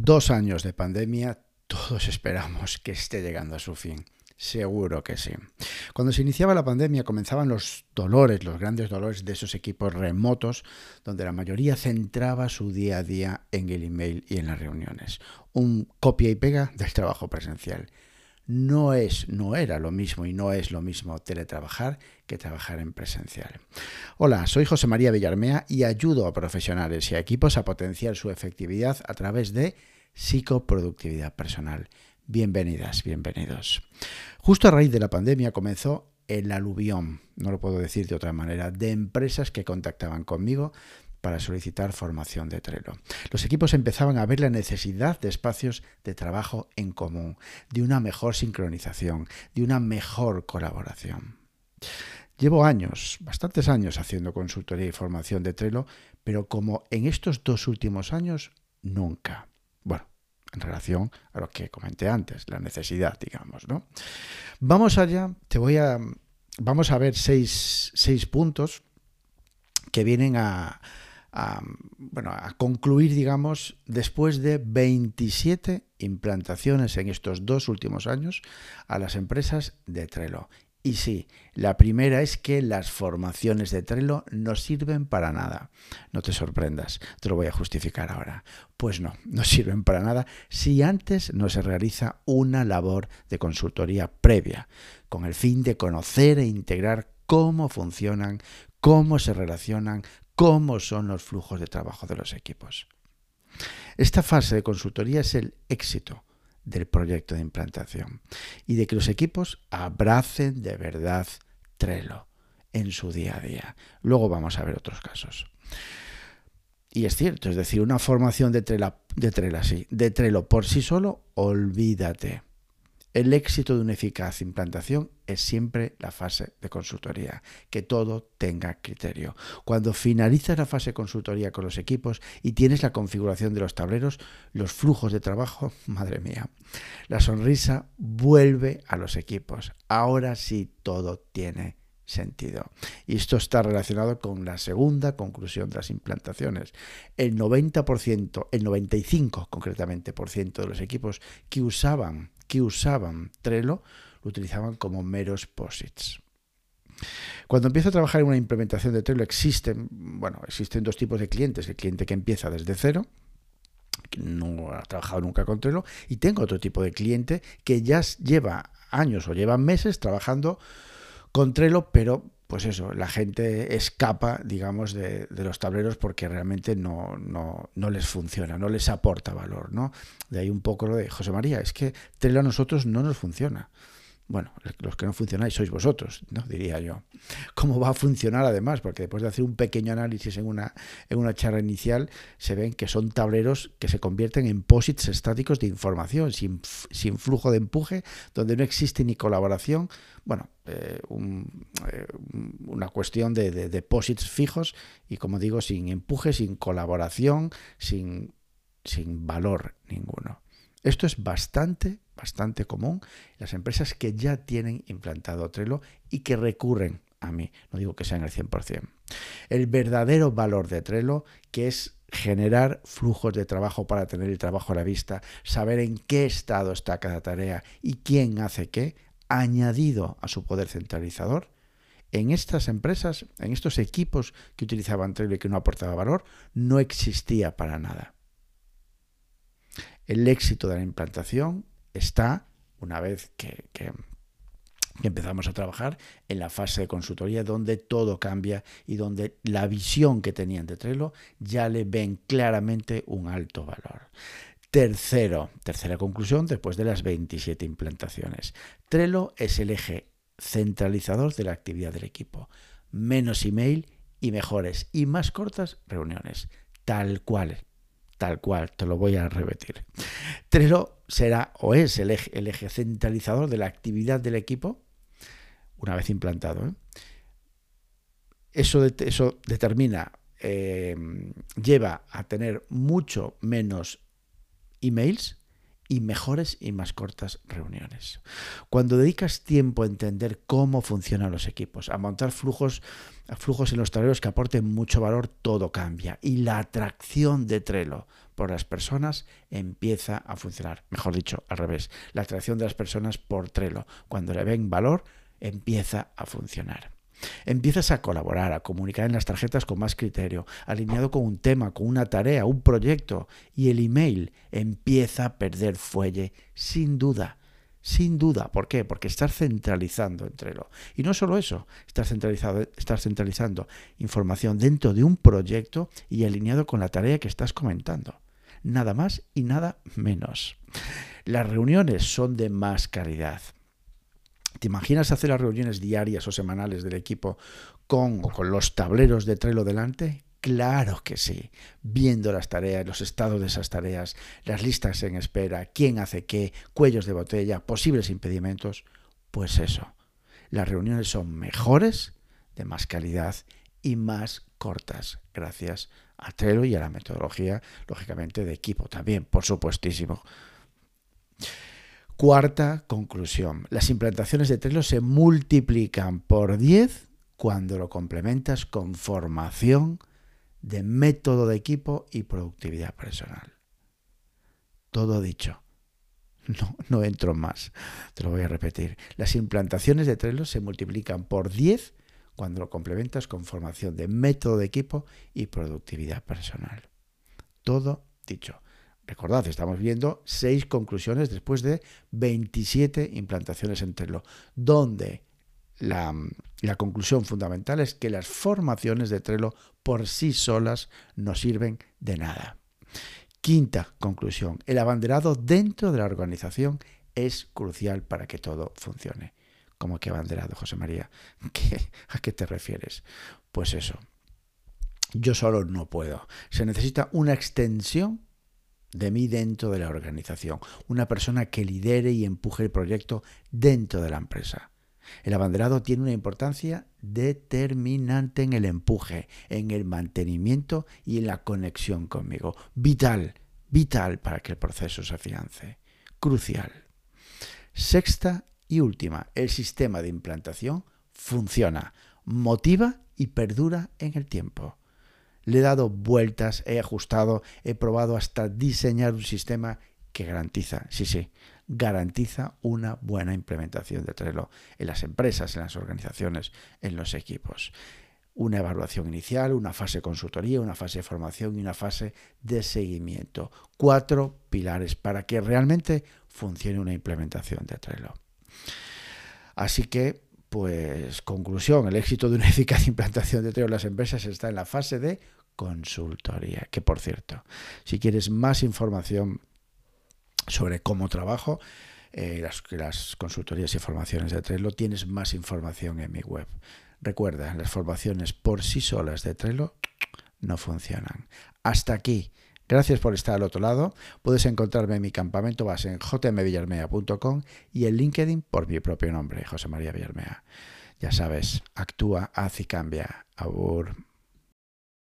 Dos años de pandemia, todos esperamos que esté llegando a su fin. Seguro que sí. Cuando se iniciaba la pandemia comenzaban los dolores, los grandes dolores de esos equipos remotos, donde la mayoría centraba su día a día en el email y en las reuniones. Un copia y pega del trabajo presencial. No es, no era lo mismo y no es lo mismo teletrabajar que trabajar en presencial. Hola, soy José María Villarmea y ayudo a profesionales y a equipos a potenciar su efectividad a través de psicoproductividad personal. Bienvenidas, bienvenidos. Justo a raíz de la pandemia comenzó el aluvión, no lo puedo decir de otra manera, de empresas que contactaban conmigo para solicitar formación de Trello. Los equipos empezaban a ver la necesidad de espacios de trabajo en común, de una mejor sincronización, de una mejor colaboración. Llevo años, bastantes años haciendo consultoría y formación de Trello, pero como en estos dos últimos años, nunca. Bueno, en relación a lo que comenté antes, la necesidad, digamos, ¿no? Vamos allá, te voy a, vamos a ver seis, seis puntos que vienen a, a, bueno, a concluir, digamos, después de 27 implantaciones en estos dos últimos años a las empresas de Trello. Y sí, la primera es que las formaciones de Trello no sirven para nada. No te sorprendas, te lo voy a justificar ahora. Pues no, no sirven para nada si antes no se realiza una labor de consultoría previa, con el fin de conocer e integrar cómo funcionan, cómo se relacionan, cómo son los flujos de trabajo de los equipos. Esta fase de consultoría es el éxito del proyecto de implantación y de que los equipos abracen de verdad Trello en su día a día. Luego vamos a ver otros casos. Y es cierto, es decir, una formación de Trello, de de Trello por sí solo, olvídate. El éxito de una eficaz implantación es siempre la fase de consultoría, que todo tenga criterio. Cuando finalizas la fase de consultoría con los equipos y tienes la configuración de los tableros, los flujos de trabajo, madre mía, la sonrisa vuelve a los equipos. Ahora sí todo tiene sentido. Y esto está relacionado con la segunda conclusión de las implantaciones. El 90%, el 95 concretamente por ciento de los equipos que usaban que usaban Trello lo utilizaban como meros posits. Cuando empiezo a trabajar en una implementación de Trello existen, bueno, existen dos tipos de clientes, el cliente que empieza desde cero, que no ha trabajado nunca con Trello, y tengo otro tipo de cliente que ya lleva años o lleva meses trabajando con Trello, pero pues eso, la gente escapa, digamos, de, los tableros porque realmente no, no, no, les funciona, no les aporta valor, ¿no? De ahí un poco lo de José María, es que Trello a nosotros no nos funciona. Bueno, los que no funcionáis sois vosotros, ¿no? diría yo. ¿Cómo va a funcionar además? Porque después de hacer un pequeño análisis en una, en una charla inicial, se ven que son tableros que se convierten en posits estáticos de información, sin, sin flujo de empuje, donde no existe ni colaboración. Bueno, eh, eh, una cuestión de, de, fijos y, como digo, sin empuje, sin colaboración, sin, sin valor ninguno. Esto es bastante, bastante común las empresas que ya tienen implantado Trello y que recurren a mí. No digo que sean el 100%. El verdadero valor de Trello, que es generar flujos de trabajo para tener el trabajo a la vista, saber en qué estado está cada tarea y quién hace qué, añadido a su poder centralizador, en estas empresas, en estos equipos que utilizaban Trello y que no aportaba valor, no existía para nada. El éxito de la implantación está, una vez que, empezamos a trabajar, en la fase de consultoría donde todo cambia y donde la visión que tenían de Trello ya le ven claramente un alto valor. Tercero, tercera conclusión después de las 27 implantaciones. Trello es el eje centralizador de la actividad del equipo. Menos email y mejores y más cortas reuniones. Tal cual tal cual, te lo voy a repetir. Trello será o es el eje, centralizador de la actividad del equipo una vez implantado. ¿eh? Eso, eso, determina, eh, lleva a tener mucho menos emails y mejores y más cortas reuniones. Cuando dedicas tiempo a entender cómo funcionan los equipos, a montar flujos, flujos en los tableros que aporten mucho valor, todo cambia y la atracción de Trello por las personas empieza a funcionar. Mejor dicho, al revés, la atracción de las personas por Trello, cuando le ven valor, empieza a funcionar. Empiezas a colaborar, a comunicar en las tarjetas con más criterio, alineado con un tema, con una tarea, un proyecto, y el email empieza a perder fuelle, sin duda. Sin duda, ¿por qué? Porque estás centralizando entre lo. Y no solo eso, estás, estás centralizando información dentro de un proyecto y alineado con la tarea que estás comentando. Nada más y nada menos. Las reuniones son de más calidad. ¿Te imaginas hacer las reuniones diarias o semanales del equipo con, con los tableros de Trello delante? Claro que sí, viendo las tareas, los estados de esas tareas, las listas en espera, quién hace qué, cuellos de botella, posibles impedimentos. Pues eso, las reuniones son mejores, de más calidad y más cortas, gracias a Trello y a la metodología, lógicamente, de equipo también, por supuestísimo. Cuarta conclusión. Las implantaciones de Trello se multiplican por 10 cuando lo complementas con formación de método de equipo y productividad personal. Todo dicho. No, no entro más. Te lo voy a repetir. Las implantaciones de Trello se multiplican por 10 cuando lo complementas con formación de método de equipo y productividad personal. Todo dicho. Recordad, estamos viendo seis conclusiones después de 27 implantaciones en Trello, donde la, la, conclusión fundamental es que las formaciones de Trello por sí solas no sirven de nada. Quinta conclusión, el abanderado dentro de la organización es crucial para que todo funcione. ¿Cómo que abanderado, José María? ¿A qué te refieres? Pues eso, yo solo no puedo. Se necesita una extensión de mí dentro de la organización, una persona que lidere y empuje el proyecto dentro de la empresa. El abanderado tiene una importancia determinante en el empuje, en el mantenimiento y en la conexión conmigo. Vital, vital para que el proceso se afiance. Crucial. Sexta y última, el sistema de implantación funciona, motiva y perdura en el tiempo. Le he dado vueltas, he ajustado, he probado hasta diseñar un sistema que garantiza, sí, sí, garantiza una buena implementación de Trello en las empresas, en las organizaciones, en los equipos. Una evaluación inicial, una fase de consultoría, una fase de formación y una fase de seguimiento. Cuatro pilares para que realmente funcione una implementación de Trello. Así que, pues, conclusión, el éxito de una eficaz implantación de Trello en las empresas está en la fase de consultoría. Que por cierto, si quieres más información sobre cómo trabajo, eh, las, las, consultorías y formaciones de Trello, tienes más información en mi web. Recuerda, las formaciones por sí solas de Trello no funcionan. Hasta aquí. Gracias por estar al otro lado. Puedes encontrarme en mi campamento base en jmvillarmea.com y en LinkedIn por mi propio nombre, José María Villarmea. Ya sabes, actúa, haz y cambia. Abur.